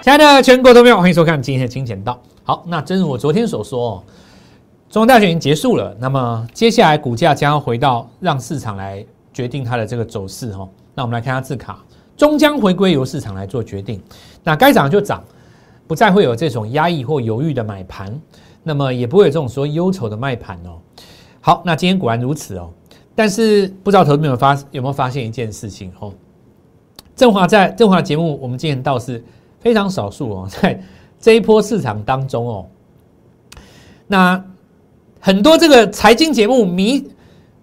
亲爱的全国投票，欢迎收看今天的金钱道。好，那正如我昨天所说，哦，中央大选已经结束了，那么接下来股价将要回到让市场来决定它的这个走势哈。那我们来看下字卡，终将回归由市场来做决定。那该涨就涨，不再会有这种压抑或犹豫的买盘，那么也不会有这种说忧愁的卖盘哦。好，那今天果然如此哦。但是不知道投资朋友发有没有发现一件事情哦？振华在振华节目，我们今天倒是非常少数哦，在这一波市场当中哦，那很多这个财经节目迷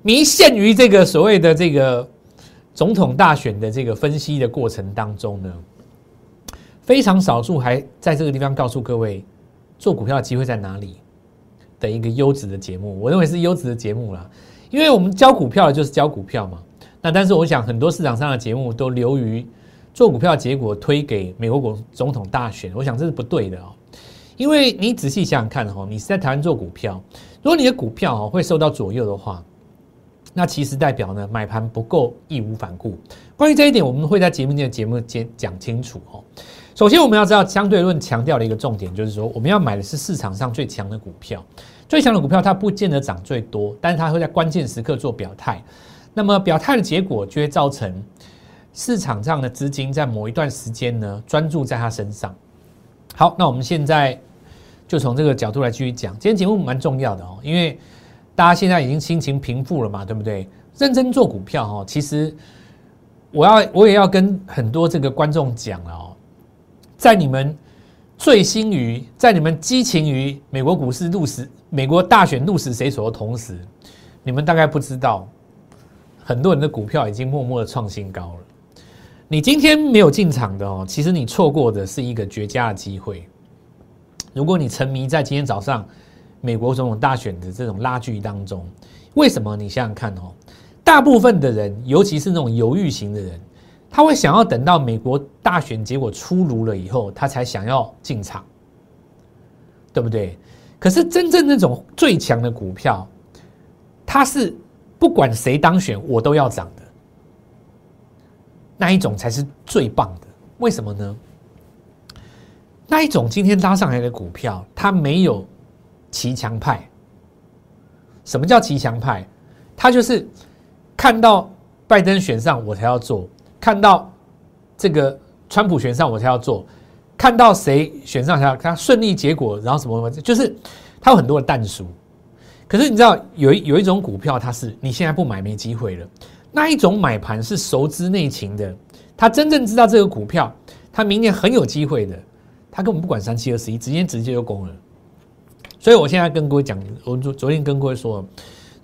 迷陷于这个所谓的这个总统大选的这个分析的过程当中呢，非常少数还在这个地方告诉各位做股票的机会在哪里的一个优质的节目，我认为是优质的节目啦。因为我们教股票的就是教股票嘛，那但是我想很多市场上的节目都流于做股票结果推给美国国总统大选，我想这是不对的哦。因为你仔细想想看哦，你是在台湾做股票，如果你的股票哦会受到左右的话，那其实代表呢买盘不够义无反顾。关于这一点，我们会在节目内的节目间讲清楚哦。首先我们要知道相对论强调的一个重点就是说，我们要买的是市场上最强的股票。最强的股票，它不见得涨最多，但是它会在关键时刻做表态。那么表态的结果，就会造成市场上的资金在某一段时间呢，专注在他身上。好，那我们现在就从这个角度来继续讲。今天节目蛮重要的哦，因为大家现在已经心情平复了嘛，对不对？认真做股票哦，其实我要我也要跟很多这个观众讲了哦，在你们醉心于，在你们激情于美国股市入死。美国大选鹿死谁手的同时，你们大概不知道，很多人的股票已经默默的创新高了。你今天没有进场的哦，其实你错过的是一个绝佳的机会。如果你沉迷在今天早上美国总统大选的这种拉锯当中，为什么？你想想看哦，大部分的人，尤其是那种犹豫型的人，他会想要等到美国大选结果出炉了以后，他才想要进场，对不对？可是真正那种最强的股票，它是不管谁当选我都要涨的，那一种才是最棒的。为什么呢？那一种今天拉上来的股票，它没有骑墙派。什么叫骑墙派？它就是看到拜登选上我才要做，看到这个川普选上我才要做。看到谁选上他，他顺利结果，然后什么什么，就是它有很多的弹数。可是你知道有一有一种股票，它是你现在不买没机会了。那一种买盘是熟知内情的，他真正知道这个股票，他明年很有机会的，他根本不管三七二十一，直接直接就攻了。所以我现在跟各位讲，我昨昨天跟各位说。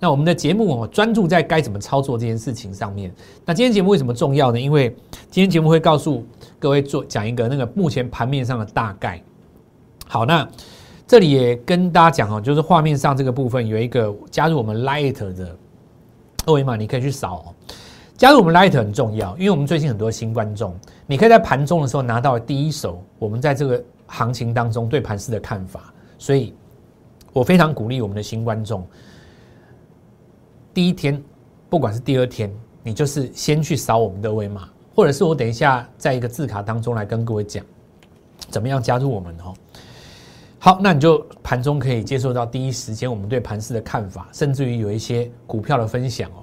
那我们的节目哦，专注在该怎么操作这件事情上面。那今天节目为什么重要呢？因为今天节目会告诉各位做讲一个那个目前盘面上的大概。好，那这里也跟大家讲哦，就是画面上这个部分有一个加入我们 Light 的二维码，你可以去扫。加入我们 Light 很重要，因为我们最近很多新观众，你可以在盘中的时候拿到第一手我们在这个行情当中对盘市的看法。所以我非常鼓励我们的新观众。第一天，不管是第二天，你就是先去扫我们的二维码，或者是我等一下在一个字卡当中来跟各位讲，怎么样加入我们哦。好，那你就盘中可以接受到第一时间我们对盘市的看法，甚至于有一些股票的分享哦。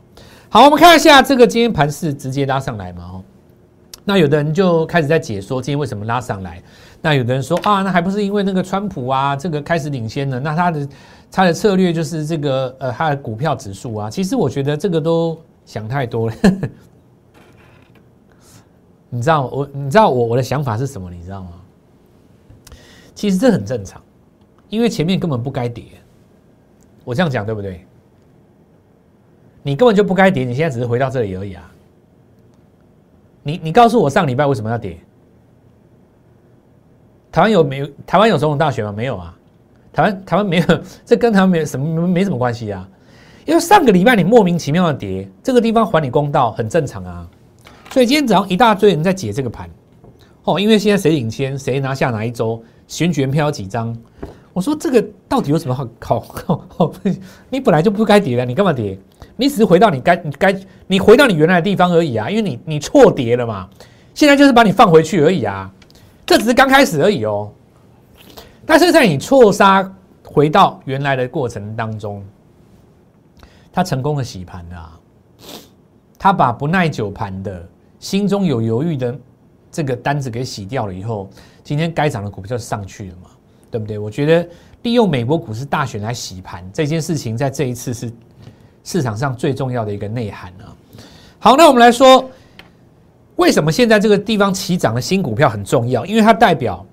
好，我们看一下这个今天盘市直接拉上来嘛哦。那有的人就开始在解说今天为什么拉上来，那有的人说啊，那还不是因为那个川普啊，这个开始领先了，那他的。他的策略就是这个，呃，他的股票指数啊，其实我觉得这个都想太多了。你知道我，你知道我我的想法是什么？你知道吗？其实这很正常，因为前面根本不该跌。我这样讲对不对？你根本就不该跌，你现在只是回到这里而已啊。你你告诉我上礼拜为什么要跌？台湾有没有台湾有总统大选吗？没有啊。台湾台湾没有，这跟台湾没有什么没什么关系啊。因为上个礼拜你莫名其妙的跌，这个地方还你公道很正常啊。所以今天早上一大堆人在解这个盘，哦，因为现在谁领先，谁拿下哪一周，选举人票几张。我说这个到底有什么好好好？你本来就不该跌的，你干嘛跌？你只是回到你该你该你回到你原来的地方而已啊。因为你你错跌了嘛，现在就是把你放回去而已啊。这只是刚开始而已哦。但是在你错杀回到原来的过程当中，他成功的洗盘啊，他把不耐久盘的、心中有犹豫的这个单子给洗掉了以后，今天该涨的股票就上去了嘛，对不对？我觉得利用美国股市大选来洗盘这件事情，在这一次是市场上最重要的一个内涵啊。好，那我们来说，为什么现在这个地方起涨的新股票很重要？因为它代表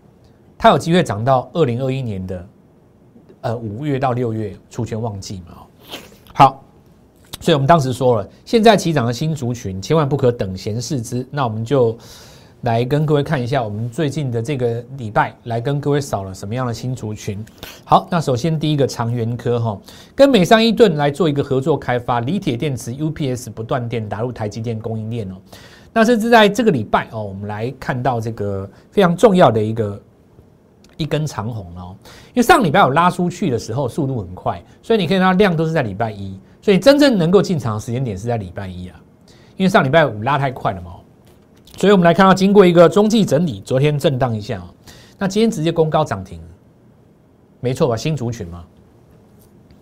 它有机会涨到二零二一年的呃五月到六月出权旺季嘛。好，所以我们当时说了，现在起涨的新族群千万不可等闲视之。那我们就来跟各位看一下，我们最近的这个礼拜来跟各位扫了什么样的新族群。好，那首先第一个长源科哈，跟美商伊顿来做一个合作开发，锂铁电池 UPS 不断电打入台积电供应链哦。那甚至在这个礼拜哦，我们来看到这个非常重要的一个一根长红哦，因为上礼拜有拉出去的时候速度很快，所以你可以看到量都是在礼拜一，所以真正能够进场的时间点是在礼拜一啊，因为上礼拜五拉太快了嘛，所以我们来看到经过一个中继整理，昨天震荡一下啊，那今天直接攻高涨停。没错吧？新族群嘛，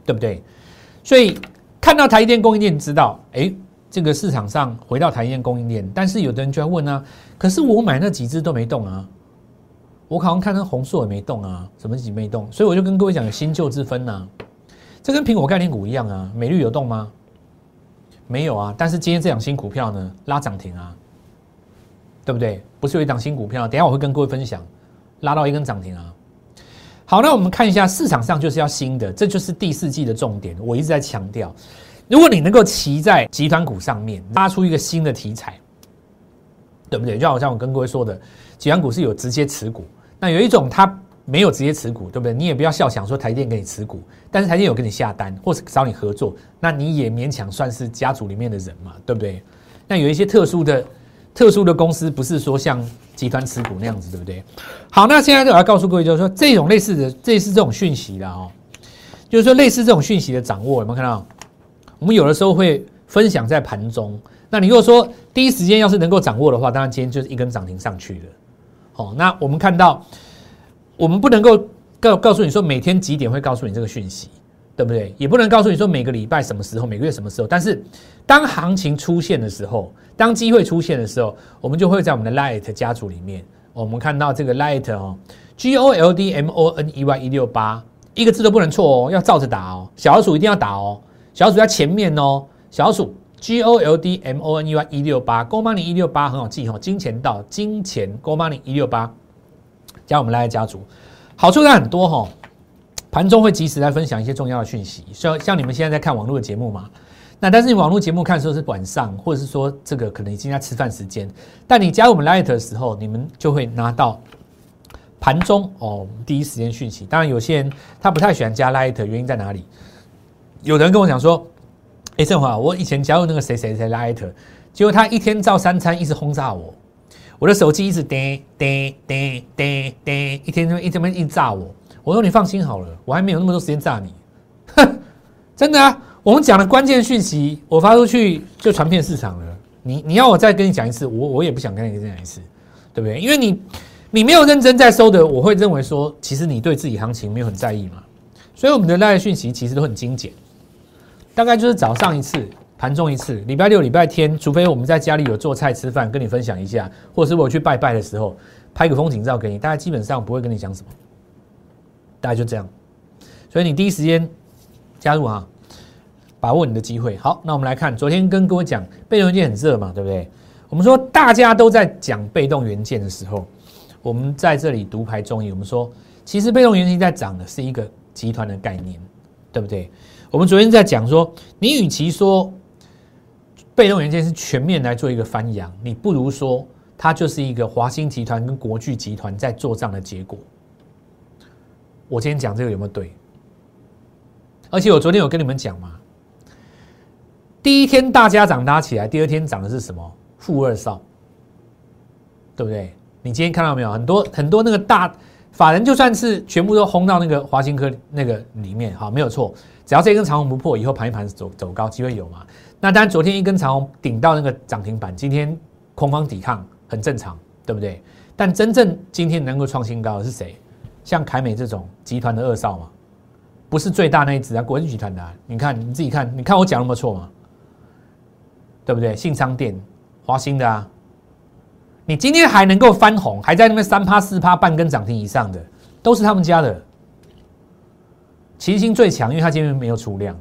对不对？所以看到台积电供应链，知道哎，这个市场上回到台积电供应链。但是有的人就要问啊，可是我买那几只都没动啊，我好像看那红硕也没动啊，什么几没动？所以我就跟各位讲，有新旧之分呐。这跟苹果概念股一样啊，美绿有动吗？没有啊。但是今天这两新股票呢，拉涨停啊，对不对？不是有一档新股票，等下我会跟各位分享，拉到一根涨停啊。好，那我们看一下市场上就是要新的，这就是第四季的重点。我一直在强调，如果你能够骑在集团股上面，拉出一个新的题材，对不对？就好像我跟各位说的，集团股是有直接持股，那有一种它没有直接持股，对不对？你也不要笑想说台电给你持股，但是台电有跟你下单或是找你合作，那你也勉强算是家族里面的人嘛，对不对？那有一些特殊的。特殊的公司不是说像集团持股那样子，对不对？好，那现在我要告诉各位，就是说这种类似的，这似这种讯息的哦，就是说类似这种讯息的掌握，有没有看到？我们有的时候会分享在盘中。那你如果说第一时间要是能够掌握的话，当然今天就是一根涨停上去了。哦，那我们看到，我们不能够告告诉你说每天几点会告诉你这个讯息。对不对？也不能告诉你说每个礼拜什么时候，每个月什么时候。但是当行情出现的时候，当机会出现的时候，我们就会在我们的 Light 家族里面，我们看到这个 Light 哦，G O L D M O N E Y 一六八，一个字都不能错哦，要照着打哦。小老鼠一定要打哦，小老鼠在前面哦。小老鼠 G O L D M O N E Y 一六八，Go Money 一六八很好记哦，金钱到金钱 Go Money 一六八，加我们 Light 家族，好处在很多哈。盘中会及时来分享一些重要的讯息，像像你们现在在看网络的节目嘛？那但是你网络节目看的时候是晚上，或者是说这个可能已经在吃饭时间。但你加入我们 Light 的时候，你们就会拿到盘中哦第一时间讯息。当然有些人他不太喜欢加 Light，原因在哪里？有人跟我讲说：“哎，正华，我以前加入那个谁谁谁 Light，结果他一天照三餐一直轰炸我，我的手机一直叮叮叮叮叮，一天就一直么一直炸我。”我说你放心好了，我还没有那么多时间炸你，哼，真的啊！我们讲的关键讯息，我发出去就传遍市场了。你你要我再跟你讲一次，我我也不想跟你再讲一次，对不对？因为你你没有认真在收的，我会认为说，其实你对自己行情没有很在意嘛。所以我们的那些讯息其实都很精简，大概就是早上一次，盘中一次，礼拜六、礼拜天，除非我们在家里有做菜吃饭，跟你分享一下，或者是我去拜拜的时候拍个风景照给你，大家基本上不会跟你讲什么。大概就这样，所以你第一时间加入啊，把握你的机会。好，那我们来看，昨天跟各位讲被动元件很热嘛，对不对？我们说大家都在讲被动元件的时候，我们在这里独排众议。我们说，其实被动元件在涨的是一个集团的概念，对不对？我们昨天在讲说，你与其说被动元件是全面来做一个翻扬，你不如说它就是一个华兴集团跟国巨集团在做账的结果。我今天讲这个有没有对？而且我昨天有跟你们讲嘛，第一天大家涨拉起来，第二天涨的是什么？负二少，对不对？你今天看到没有？很多很多那个大法人，就算是全部都轰到那个华兴科那个里面，好，没有错。只要这根长虹不破，以后盘一盘走走高，机会有嘛？那当然，昨天一根长虹顶到那个涨停板，今天空方抵抗很正常，对不对？但真正今天能够创新高的是谁？像凯美这种集团的二少嘛，不是最大那一只啊，国际集团的。啊你看你自己看，你看我讲那么错吗？对不对？信昌店、华兴的啊，你今天还能够翻红，还在那边三趴四趴半根涨停以上的，都是他们家的。齐星最强，因为它今天没有出量，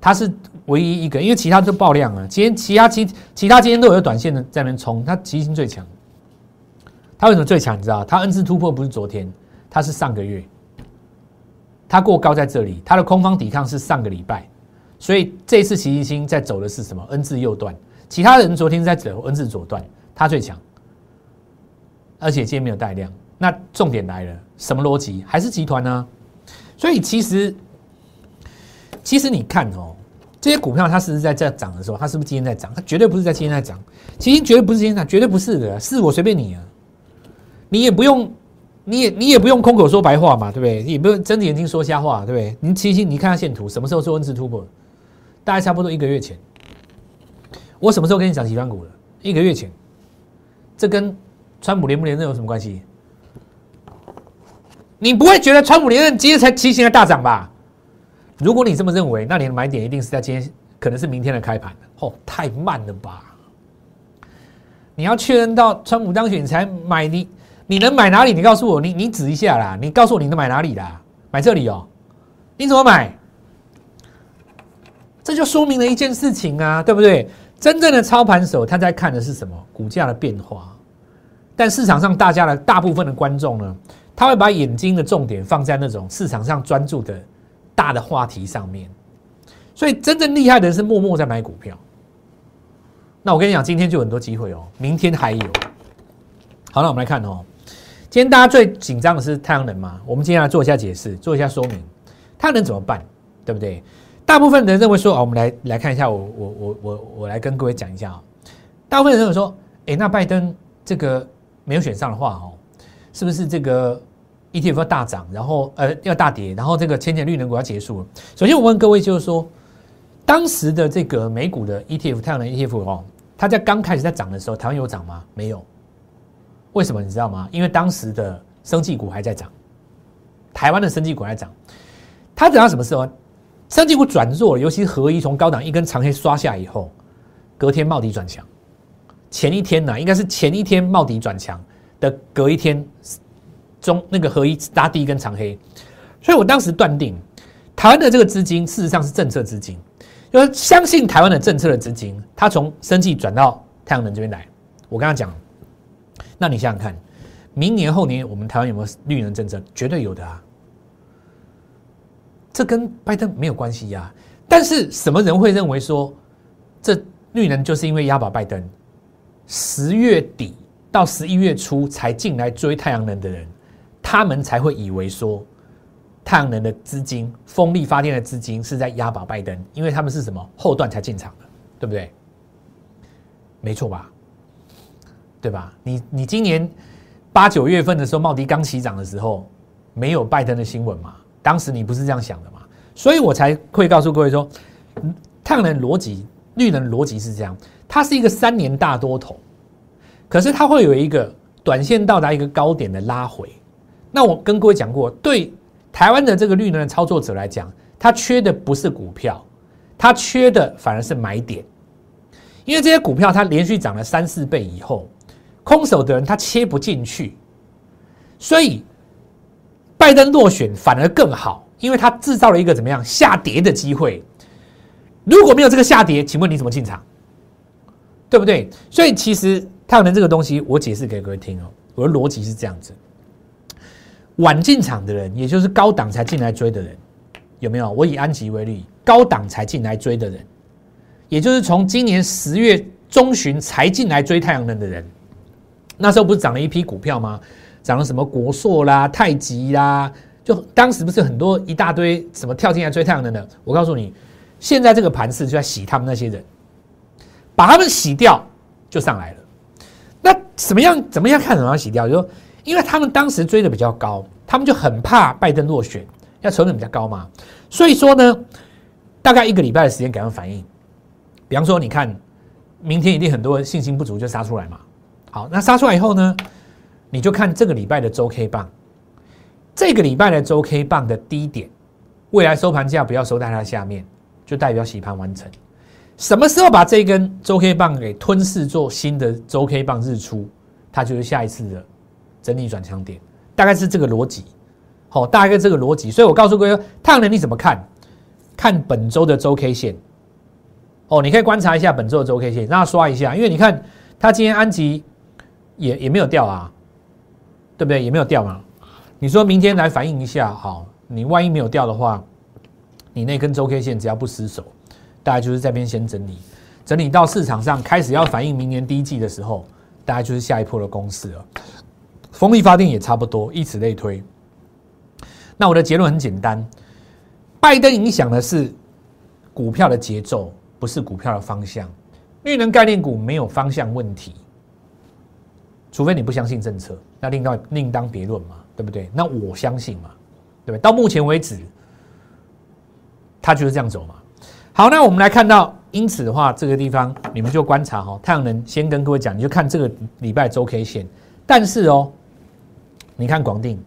它是唯一一个，因为其他都爆量啊。今天其他其其他今天都有短线的在那边冲，它齐星最强。它为什么最强？你知道？它 N 次突破不是昨天，它是上个月。它过高在这里，它的空方抵抗是上个礼拜，所以这次齐星在走的是什么？N 字右段，其他人昨天在走 N 字左段，它最强，而且今天没有带量。那重点来了，什么逻辑？还是集团呢？所以其实，其实你看哦，这些股票它是不是在涨的时候，它是不是今天在涨？它绝对不是在今天在涨，其实绝对不是今天涨，绝对不是的，是我随便你啊，你也不用，你也你也不用空口说白话嘛，对不对？也不用睁着眼睛说瞎话，对不对？你其实你看下线图，什么时候做 N 字突破？大概差不多一个月前。我什么时候跟你讲集团股的？一个月前。这跟川普连不连任有什么关系？你不会觉得川普连任今天才提醒的大涨吧？如果你这么认为，那你的买点一定是在今天，可能是明天的开盘哦，太慢了吧？你要确认到川普当选才买，你你能买哪里？你告诉我，你你指一下啦，你告诉我你能买哪里啦？买这里哦？你怎么买？这就说明了一件事情啊，对不对？真正的操盘手他在看的是什么？股价的变化。但市场上大家的大部分的观众呢？他会把眼睛的重点放在那种市场上专注的大的话题上面，所以真正厉害的人是默默在买股票。那我跟你讲，今天就有很多机会哦，明天还有。好了，我们来看哦，今天大家最紧张的是太阳能嘛？我们今天来做一下解释，做一下说明，太阳能怎么办？对不对？大部分人认为说，哦，我们来来看一下，我我我我我来跟各位讲一下啊。大部分人认为说，哎，那拜登这个没有选上的话，哦，是不是这个？ETF 要大涨，然后呃要大跌，然后这个千年绿能股要结束了。首先我问各位，就是说，当时的这个美股的 ETF 太阳能 ETF 哦，它在刚开始在涨的时候，台湾有涨吗？没有。为什么你知道吗？因为当时的生技股还在涨，台湾的生技股在涨。它等到什么时候？生技股转弱，尤其是合一从高档一根长黑刷下以后，隔天冒底转强。前一天呢，应该是前一天冒底转强的隔一天。中那个合一拉第一根长黑，所以我当时断定，台湾的这个资金事实上是政策资金，就是相信台湾的政策的资金，它从生技转到太阳能这边来。我跟他讲，那你想想看，明年后年我们台湾有没有绿能政策？绝对有的啊，这跟拜登没有关系呀。但是什么人会认为说，这绿能就是因为押宝拜登？十月底到十一月初才进来追太阳能的人？他们才会以为说，太阳能的资金、风力发电的资金是在押宝拜登，因为他们是什么后段才进场的，对不对？没错吧？对吧？你你今年八九月份的时候，茂迪刚起涨的时候，没有拜登的新闻嘛？当时你不是这样想的嘛？所以我才会告诉各位说，太阳能逻辑、绿能逻辑是这样，它是一个三年大多头，可是它会有一个短线到达一个高点的拉回。那我跟各位讲过，对台湾的这个绿能的操作者来讲，他缺的不是股票，他缺的反而是买点，因为这些股票它连续涨了三四倍以后，空手的人他切不进去，所以拜登落选反而更好，因为他制造了一个怎么样下跌的机会。如果没有这个下跌，请问你怎么进场？对不对？所以其实太阳能这个东西，我解释给各位听哦，我的逻辑是这样子。晚进场的人，也就是高档才进来追的人，有没有？我以安吉为例，高档才进来追的人，也就是从今年十月中旬才进来追太阳能的人，那时候不是涨了一批股票吗？涨了什么国硕啦、太极啦，就当时不是很多一大堆什么跳进来追太阳能的？我告诉你，现在这个盘势就在洗他们那些人，把他们洗掉就上来了。那怎么样？怎么样看怎么样洗掉？就说。因为他们当时追的比较高，他们就很怕拜登落选，要成本比较高嘛。所以说呢，大概一个礼拜的时间给他们反应。比方说，你看，明天一定很多人信心不足就杀出来嘛。好，那杀出来以后呢，你就看这个礼拜的周 K 棒，这个礼拜的周 K 棒的低点，未来收盘价不要收在它下面，就代表洗盘完成。什么时候把这根周 K 棒给吞噬做新的周 K 棒日出，它就是下一次的整理转强点，大概是这个逻辑。好，大概这个逻辑。所以我告诉各位，太阳能你怎么看？看本周的周 K 线。哦，你可以观察一下本周的周 K 线，让它刷一下，因为你看它今天安吉也也没有掉啊，对不对？也没有掉嘛。你说明天来反映一下，好，你万一没有掉的话，你那根周 K 线只要不失手。大概就是这边先整理，整理到市场上开始要反映明年第一季的时候，大概就是下一波的公式了。风力发电也差不多，以此类推。那我的结论很简单，拜登影响的是股票的节奏，不是股票的方向。绿能概念股没有方向问题，除非你不相信政策，那另当另当别论嘛，对不对？那我相信嘛，对不对？到目前为止，它就是这样走嘛。好，那我们来看到，因此的话，这个地方你们就观察哈，太阳能先跟各位讲，你就看这个礼拜周 K 线，但是哦，你看广定，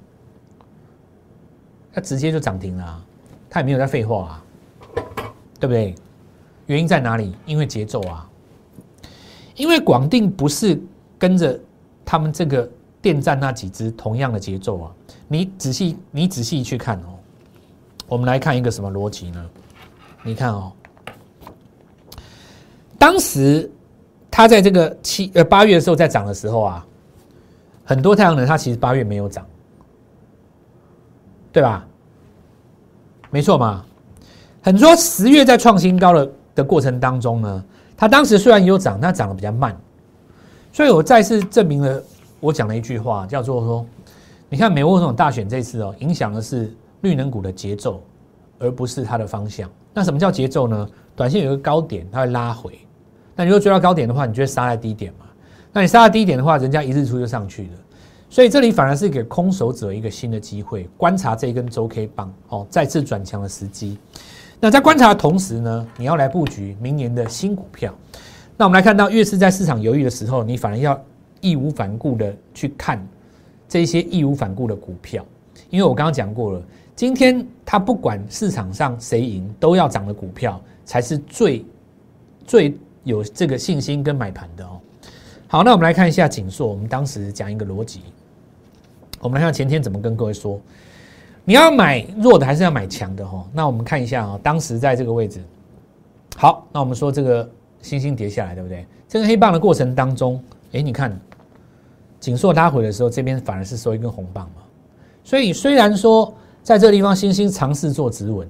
它直接就涨停了，它也没有在废话啊，对不对？原因在哪里？因为节奏啊，因为广定不是跟着他们这个电站那几只同样的节奏啊，你仔细你仔细去看哦，我们来看一个什么逻辑呢？你看哦，当时它在这个七呃八月的时候在涨的时候啊，很多太阳能它其实八月没有涨，对吧？没错嘛。很多十月在创新高的的过程当中呢，它当时虽然有涨，但涨得比较慢。所以我再次证明了我讲的一句话，叫做说，你看美国总统大选这次哦，影响的是绿能股的节奏，而不是它的方向。那什么叫节奏呢？短线有个高点，它会拉回。那如果追到高点的话，你就会杀在低点嘛。那你杀在低点的话，人家一日出就上去了。所以这里反而是给空手者一个新的机会，观察这一根周 K 棒哦，再次转强的时机。那在观察的同时呢，你要来布局明年的新股票。那我们来看到，越是在市场犹豫的时候，你反而要义无反顾的去看这些义无反顾的股票，因为我刚刚讲过了。今天它不管市场上谁赢，都要涨的股票才是最最有这个信心跟买盘的哦。好，那我们来看一下锦硕，我们当时讲一个逻辑，我们来看前天怎么跟各位说，你要买弱的还是要买强的哈？那我们看一下啊，当时在这个位置，好，那我们说这个星星跌下来，对不对？这个黑棒的过程当中，哎，你看锦硕拉回的时候，这边反而是收一根红棒嘛，所以虽然说。在这个地方，星星尝试做止稳，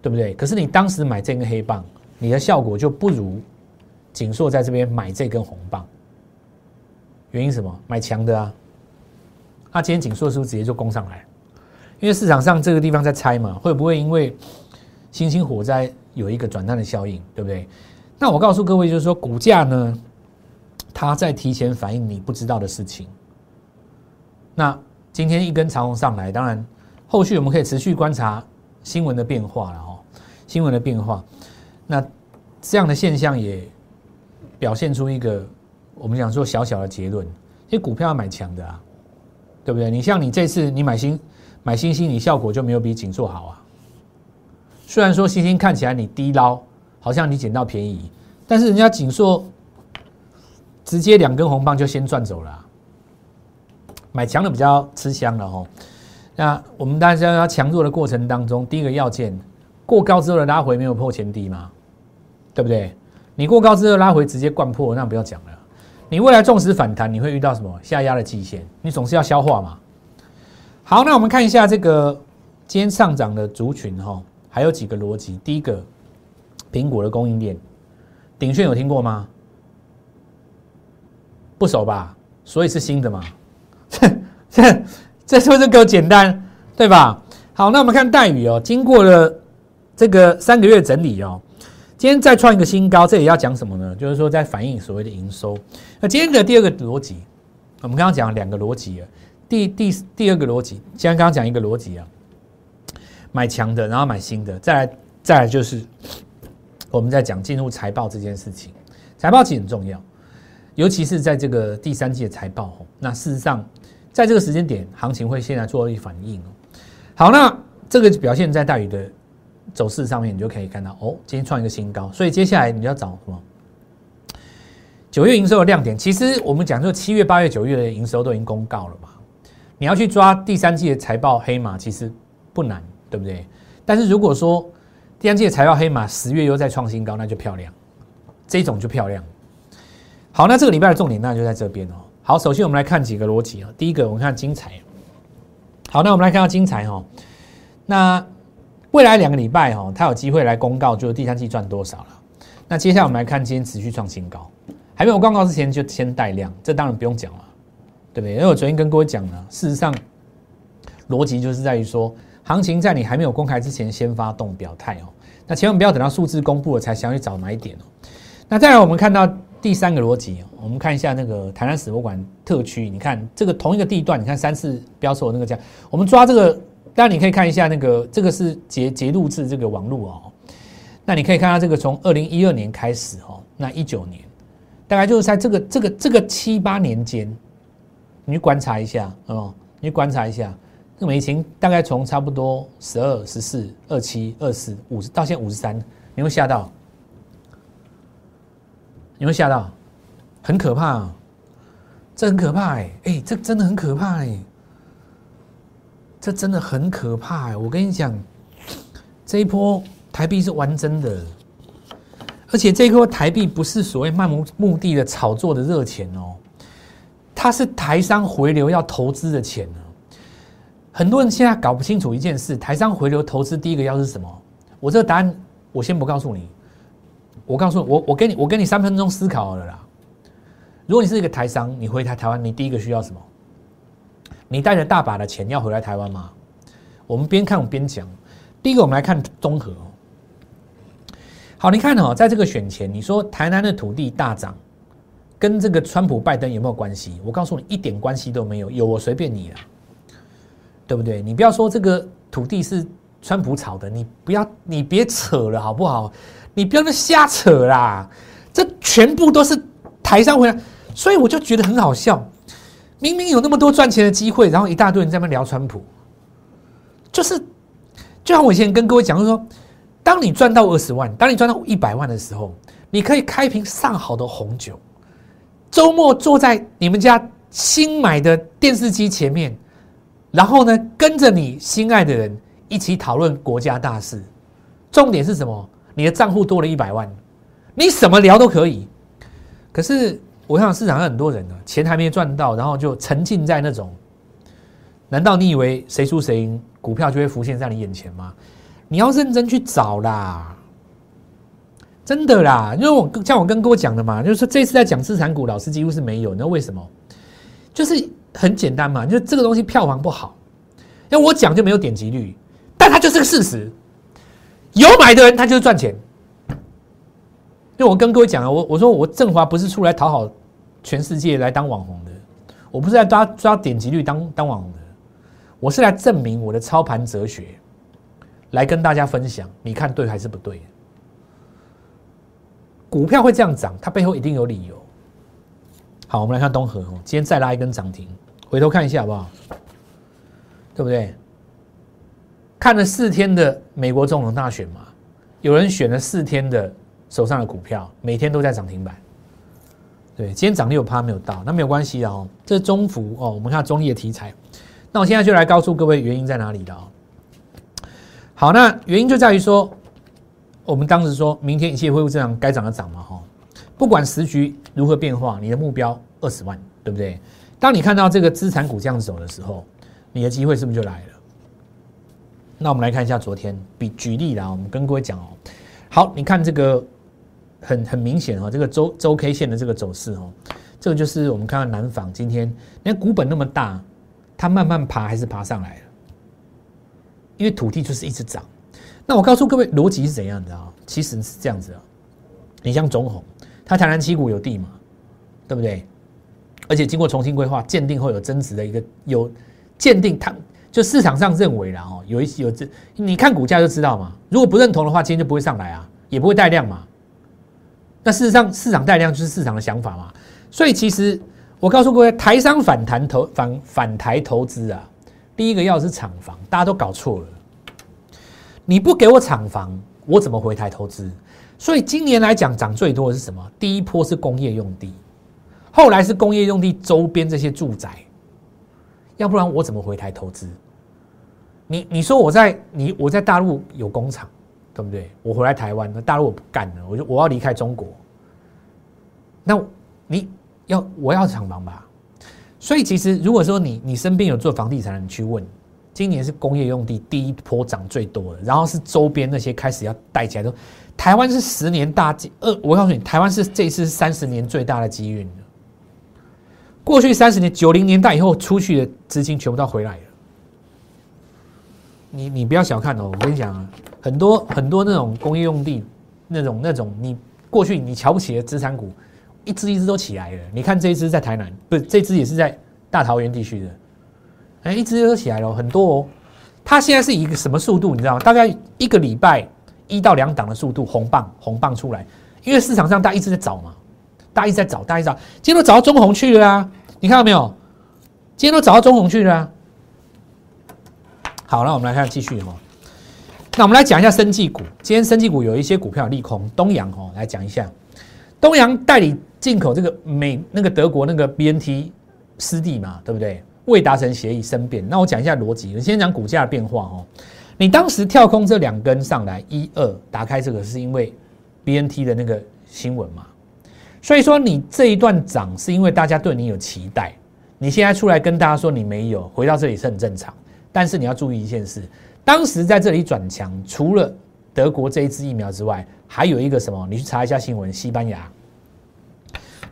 对不对？可是你当时买这根黑棒，你的效果就不如锦硕在这边买这根红棒。原因什么？买强的啊！那今天锦硕是不是直接就攻上来？因为市场上这个地方在猜嘛，会不会因为星星火灾有一个转淡的效应，对不对？那我告诉各位，就是说股价呢，它在提前反映你不知道的事情。那今天一根长红上来，当然。后续我们可以持续观察新闻的变化了哦，新闻的变化，那这样的现象也表现出一个我们讲说小小的结论，因为股票要买强的啊，对不对？你像你这次你买新买新星，你效果就没有比锦硕好啊。虽然说星星看起来你低捞，好像你捡到便宜，但是人家锦硕直接两根红棒就先赚走了，买强的比较吃香了哦。那我们大家要强弱的过程当中，第一个要件，过高之后的拉回没有破前低吗？对不对？你过高之后拉回直接灌破，那不要讲了。你未来纵使反弹，你会遇到什么下压的季线？你总是要消化嘛。好，那我们看一下这个今天上涨的族群哈，还有几个逻辑。第一个，苹果的供应链，鼎炫有听过吗？不熟吧？所以是新的嘛？这。这是不是够简单，对吧？好，那我们看待宇哦，经过了这个三个月整理哦，今天再创一个新高，这里要讲什么呢？就是说在反映所谓的营收。那今天的第二个逻辑，我们刚刚讲两个逻辑啊，第第第二个逻辑，既然刚刚讲一个逻辑啊，买强的，然后买新的，再来再来就是我们在讲进入财报这件事情，财报其实很重要，尤其是在这个第三季的财报，那事实上在这个时间点，行情会现在做一反应哦。好，那这个表现在大宇的走势上面，你就可以看到哦，今天创一个新高，所以接下来你要找什么？九月营收的亮点，其实我们讲说七月、八月、九月的营收都已经公告了嘛，你要去抓第三季的财报黑马，其实不难，对不对？但是如果说第三季的财报黑马十月又再创新高，那就漂亮，这种就漂亮。好，那这个礼拜的重点那就在这边哦。好，首先我们来看几个逻辑啊。第一个，我们看精彩。好，那我们来看到精彩哈。那未来两个礼拜哈，它有机会来公告，就是第三季赚多少了。那接下来我们来看今天持续创新高，还没有公告之前就先带量，这当然不用讲了，对不对？因为我昨天跟各位讲了，事实上逻辑就是在于说，行情在你还没有公开之前先发动表态哦。那千万不要等到数字公布了才想去找买点哦。那再来我们看到。第三个逻辑，我们看一下那个台南史博馆特区，你看这个同一个地段，你看三次标售那个价，我们抓这个，当然你可以看一下那个，这个是截截录制这个网络哦。那你可以看到这个从二零一二年开始哦，那一九年，大概就是在这个这个这个七八年间，你去观察一下哦，你去观察一下，这个美琴大概从差不多十二、十四、二七、二四、五十到现在五十三，你会吓到。你会吓到，很可怕，啊这很可怕哎哎，这真的很可怕哎，这真的很可怕哎！我跟你讲，这一波台币是玩真的，而且这一波台币不是所谓漫无目的的炒作的热钱哦，它是台商回流要投资的钱呢。很多人现在搞不清楚一件事：台商回流投资第一个要是什么？我这个答案我先不告诉你。我告诉，我我给你，我给你三分钟思考了啦。如果你是一个台商，你回台台湾，你第一个需要什么？你带着大把的钱要回来台湾吗？我们边看我边讲。第一个，我们来看综合。好，你看哦，在这个选前，你说台南的土地大涨，跟这个川普拜登有没有关系？我告诉你，一点关系都没有。有我随便你了，对不对？你不要说这个土地是川普炒的，你不要，你别扯了，好不好？你不要那瞎扯啦，这全部都是台商回来，所以我就觉得很好笑。明明有那么多赚钱的机会，然后一大堆人在那聊川普，就是就像我以前跟各位讲，就说，当你赚到二十万，当你赚到一百万的时候，你可以开瓶上好的红酒，周末坐在你们家新买的电视机前面，然后呢，跟着你心爱的人一起讨论国家大事，重点是什么？你的账户多了一百万，你什么聊都可以。可是我想市场上很多人呢，钱还没赚到，然后就沉浸在那种。难道你以为谁输谁赢，股票就会浮现在你眼前吗？你要认真去找啦，真的啦。因为我像我跟各位讲的嘛，就是这次在讲资产股，老师几乎是没有。你知道为什么？就是很简单嘛，就这个东西票房不好，因为我讲就没有点击率，但它就是个事实。有买的人，他就是赚钱。因为我跟各位讲啊，我我说我振华不是出来讨好全世界来当网红的，我不是来抓抓点击率当当网红的，我是来证明我的操盘哲学，来跟大家分享，你看对还是不对？股票会这样涨，它背后一定有理由。好，我们来看东河哦，今天再拉一根涨停，回头看一下好不好？对不对？看了四天的美国总统大选嘛，有人选了四天的手上的股票，每天都在涨停板。对，今天涨六趴没有到，那没有关系的哦。这中幅哦，我们看中业题材。那我现在就来告诉各位原因在哪里的哦。好，那原因就在于说，我们当时说明天一切恢复正常，该涨的涨嘛哈。不管时局如何变化，你的目标二十万，对不对？当你看到这个资产股这样走的时候，你的机会是不是就来了？那我们来看一下昨天，比举例啦，我们跟各位讲哦，好，你看这个很很明显哦，这个周周 K 线的这个走势哦，这个就是我们看到南纺今天，你看股本那么大，它慢慢爬还是爬上来了，因为土地就是一直涨。那我告诉各位逻辑是怎样的啊？其实是这样子啊，你像中红，它台南七股有地嘛，对不对？而且经过重新规划鉴定后有增值的一个有鉴定它。就市场上认为了哦，有一些有这，你看股价就知道嘛。如果不认同的话，今天就不会上来啊，也不会带量嘛。那事实上，市场带量就是市场的想法嘛。所以其实我告诉各位，台商反弹投反反台投资啊，第一个要是厂房，大家都搞错了。你不给我厂房，我怎么回台投资？所以今年来讲，涨最多的是什么？第一波是工业用地，后来是工业用地周边这些住宅。要不然我怎么回台投资？你你说我在你我在大陆有工厂，对不对？我回来台湾，那大陆我不干了，我就我要离开中国。那你要我要厂房吧？所以其实如果说你你身边有做房地产的，你去问，今年是工业用地第一波涨最多的，然后是周边那些开始要带起来，都台湾是十年大机二，我告诉你，台湾是这次三十年最大的机运过去三十年，九零年代以后出去的资金全部都回来了。你你不要小看哦，我跟你讲啊，很多很多那种工业用地，那种那种你过去你瞧不起的资产股，一只一只都起来了。你看这一只在台南，不是这只也是在大桃园地区的，哎，一只都起来了，很多哦。它现在是一个什么速度？你知道吗？大概一个礼拜一到两档的速度，红棒红棒出来，因为市场上大家一直在找嘛。大家一在找，大家找，今天都找到中红去了啊！你看到没有？今天都找到中红去了。好，那我们来看继续哈。那我们来讲一下生技股。今天生技股有一些股票利空，东阳哦，来讲一下。东阳代理进口这个美那个德国那个 BNT 师弟嘛，对不对？未达成协议生变。那我讲一下逻辑。你先讲股价的变化哦。你当时跳空这两根上来一二打开这个，是因为 BNT 的那个新闻嘛？所以说你这一段涨是因为大家对你有期待，你现在出来跟大家说你没有，回到这里是很正常。但是你要注意一件事，当时在这里转强，除了德国这一支疫苗之外，还有一个什么？你去查一下新闻，西班牙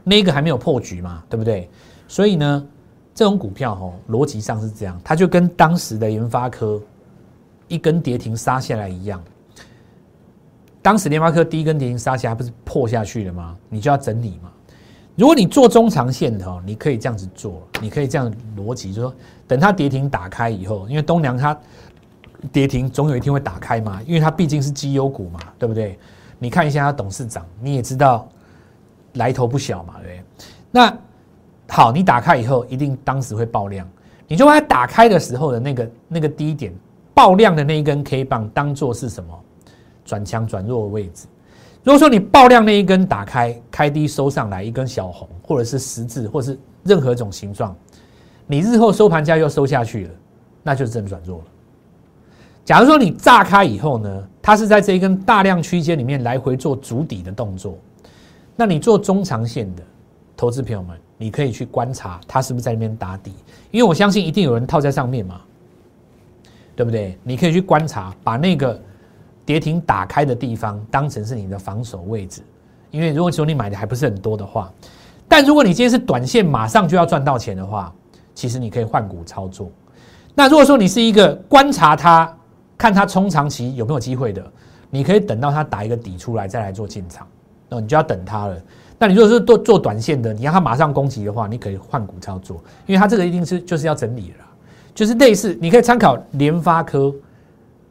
那个还没有破局嘛，对不对？所以呢，这种股票哦，逻辑上是这样，它就跟当时的研发科一根跌停杀下来一样。当时联发科第一根跌停杀下，不是破下去了吗？你就要整理嘛。如果你做中长线的，你可以这样子做，你可以这样逻辑，就说等它跌停打开以后，因为东梁它跌停总有一天会打开嘛，因为它毕竟是绩优股嘛，对不对？你看一下它董事长，你也知道来头不小嘛，对不对？那好，你打开以后一定当时会爆量，你就把它打开的时候的那个那个低点爆量的那一根 K 棒当做是什么？转强转弱的位置，如果说你爆量那一根打开开低收上来一根小红，或者是十字，或是任何一种形状，你日后收盘价又收下去了，那就是真转弱了。假如说你炸开以后呢，它是在这一根大量区间里面来回做足底的动作，那你做中长线的投资朋友们，你可以去观察它是不是在那边打底，因为我相信一定有人套在上面嘛，对不对？你可以去观察，把那个。跌停打开的地方当成是你的防守位置，因为如果说你买的还不是很多的话，但如果你今天是短线马上就要赚到钱的话，其实你可以换股操作。那如果说你是一个观察它，看它冲长期有没有机会的，你可以等到它打一个底出来再来做进场，那你就要等它了。那你如果是做做短线的，你让它马上攻击的话，你可以换股操作，因为它这个一定是就是要整理了，就是类似你可以参考联发科。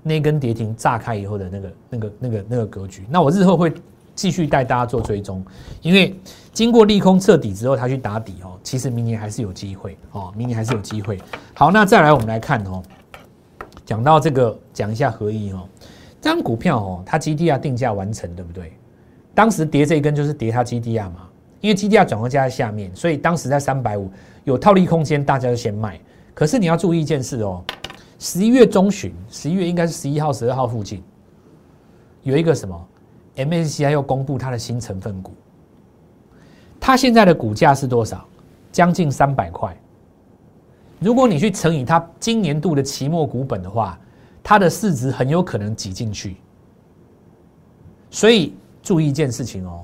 那根跌停炸开以后的那个、那个、那个、那个格局，那我日后会继续带大家做追踪，因为经过利空彻底之后，它去打底哦，其实明年还是有机会哦，明年还是有机会。好，那再来我们来看哦，讲到这个，讲一下合一哦，这张股票哦，它 GDR 定价完成，对不对？当时跌这一根就是跌它 GDR 嘛，因为 GDR 转换价在下面，所以当时在三百五有套利空间，大家就先卖。可是你要注意一件事哦。十一月中旬，十一月应该是十一号、十二号附近，有一个什么 MSCI 要公布它的新成分股，它现在的股价是多少？将近三百块。如果你去乘以它今年度的期末股本的话，它的市值很有可能挤进去。所以注意一件事情哦，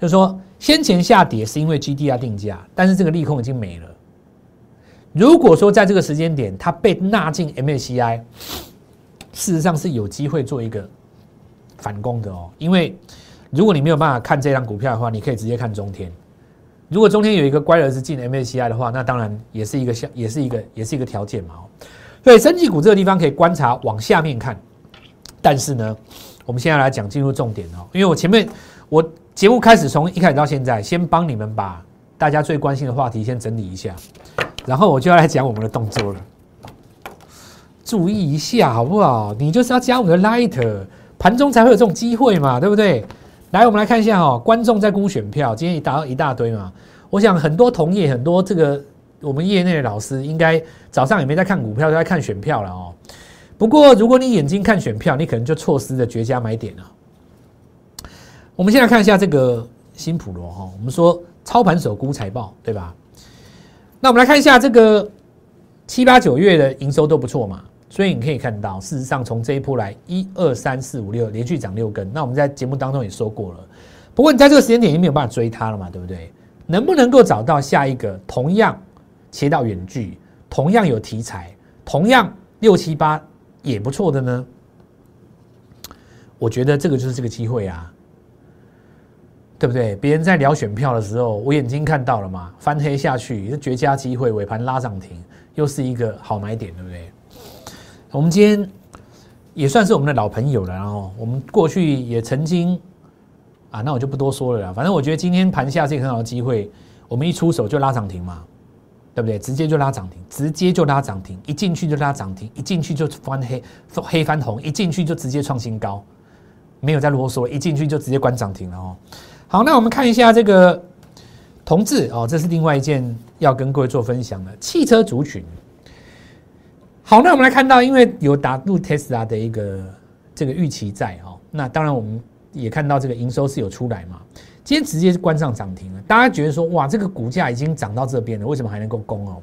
就是说先前下跌是因为 GDR 定价，但是这个利空已经没了。如果说在这个时间点它被纳进 MACI，事实上是有机会做一个反攻的哦。因为如果你没有办法看这张股票的话，你可以直接看中天。如果中天有一个乖儿子进 MACI 的话，那当然也是一个，也是一个，也是一个条件嘛。所以升绩股这个地方可以观察往下面看。但是呢，我们现在来讲进入重点哦，因为我前面我节目开始从一开始到现在，先帮你们把大家最关心的话题先整理一下，然后我就要来讲我们的动作了。注意一下好不好？你就是要加我们的 Light，盘中才会有这种机会嘛，对不对？来，我们来看一下哦，观众在估选票，今天一大一大堆嘛。我想很多同业，很多这个我们业内的老师，应该早上也没在看股票，都在看选票了哦。不过，如果你眼睛看选票，你可能就错失了绝佳买点了。我们先来看一下这个新普罗哈，我们说操盘手估财报，对吧？那我们来看一下这个七八九月的营收都不错嘛。所以你可以看到，事实上从这一波来，一二三四五六连续涨六根。那我们在节目当中也说过了。不过你在这个时间点已经没有办法追它了嘛，对不对？能不能够找到下一个同样切到远距、同样有题材、同样六七八也不错的呢？我觉得这个就是这个机会啊，对不对？别人在聊选票的时候，我眼睛看到了嘛，翻黑下去是绝佳机会，尾盘拉涨停，又是一个好买点，对不对？我们今天也算是我们的老朋友了，然后我们过去也曾经啊，那我就不多说了啦。反正我觉得今天盘下是一个很好的机会，我们一出手就拉涨停嘛，对不对？直接就拉涨停，直接就拉涨停，一进去就拉涨停，一进去就翻黑黑翻红，一进去就直接创新高，没有再啰嗦，一进去就直接关涨停了哦。好，那我们看一下这个同志哦，这是另外一件要跟各位做分享的汽车族群。好，那我们来看到，因为有打入 Tesla 的一个这个预期在哦，那当然我们也看到这个营收是有出来嘛。今天直接是关上涨停了，大家觉得说哇，这个股价已经涨到这边了，为什么还能够攻哦？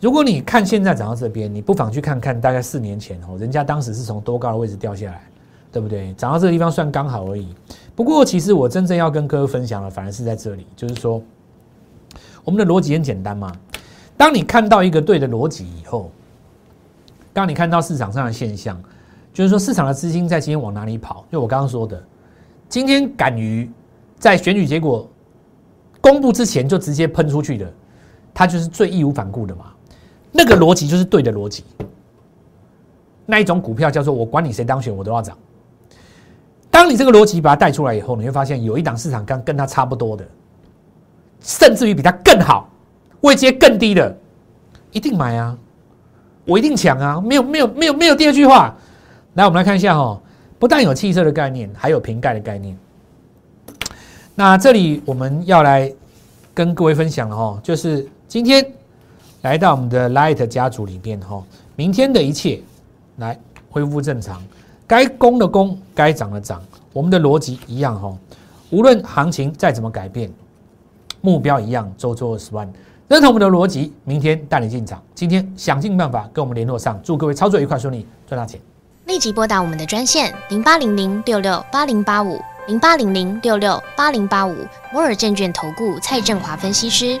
如果你看现在涨到这边，你不妨去看看大概四年前哦，人家当时是从多高的位置掉下来，对不对？涨到这个地方算刚好而已。不过其实我真正要跟各位分享的，反而是在这里，就是说我们的逻辑很简单嘛。当你看到一个对的逻辑以后。当你看到市场上的现象，就是说市场的资金在今天往哪里跑？就我刚刚说的，今天敢于在选举结果公布之前就直接喷出去的，它就是最义无反顾的嘛。那个逻辑就是对的逻辑。那一种股票叫做我管你谁当选我都要涨。当你这个逻辑把它带出来以后，你会发现有一档市场跟跟它差不多的，甚至于比它更好、位阶更低的，一定买啊。我一定抢啊！没有没有没有没有第二句话。来，我们来看一下哈，不但有汽车的概念，还有瓶盖的概念。那这里我们要来跟各位分享了哈，就是今天来到我们的 Light 家族里面哈，明天的一切来恢复正常，该攻的攻，该涨的涨，我们的逻辑一样哈，无论行情再怎么改变，目标一样，周周二十万。认同我们的逻辑，明天带你进场。今天想尽办法跟我们联络上，祝各位操作愉快顺利，赚大钱。立即拨打我们的专线零八零零六六八零八五零八零零六六八零八五摩尔证券投顾蔡振华分析师。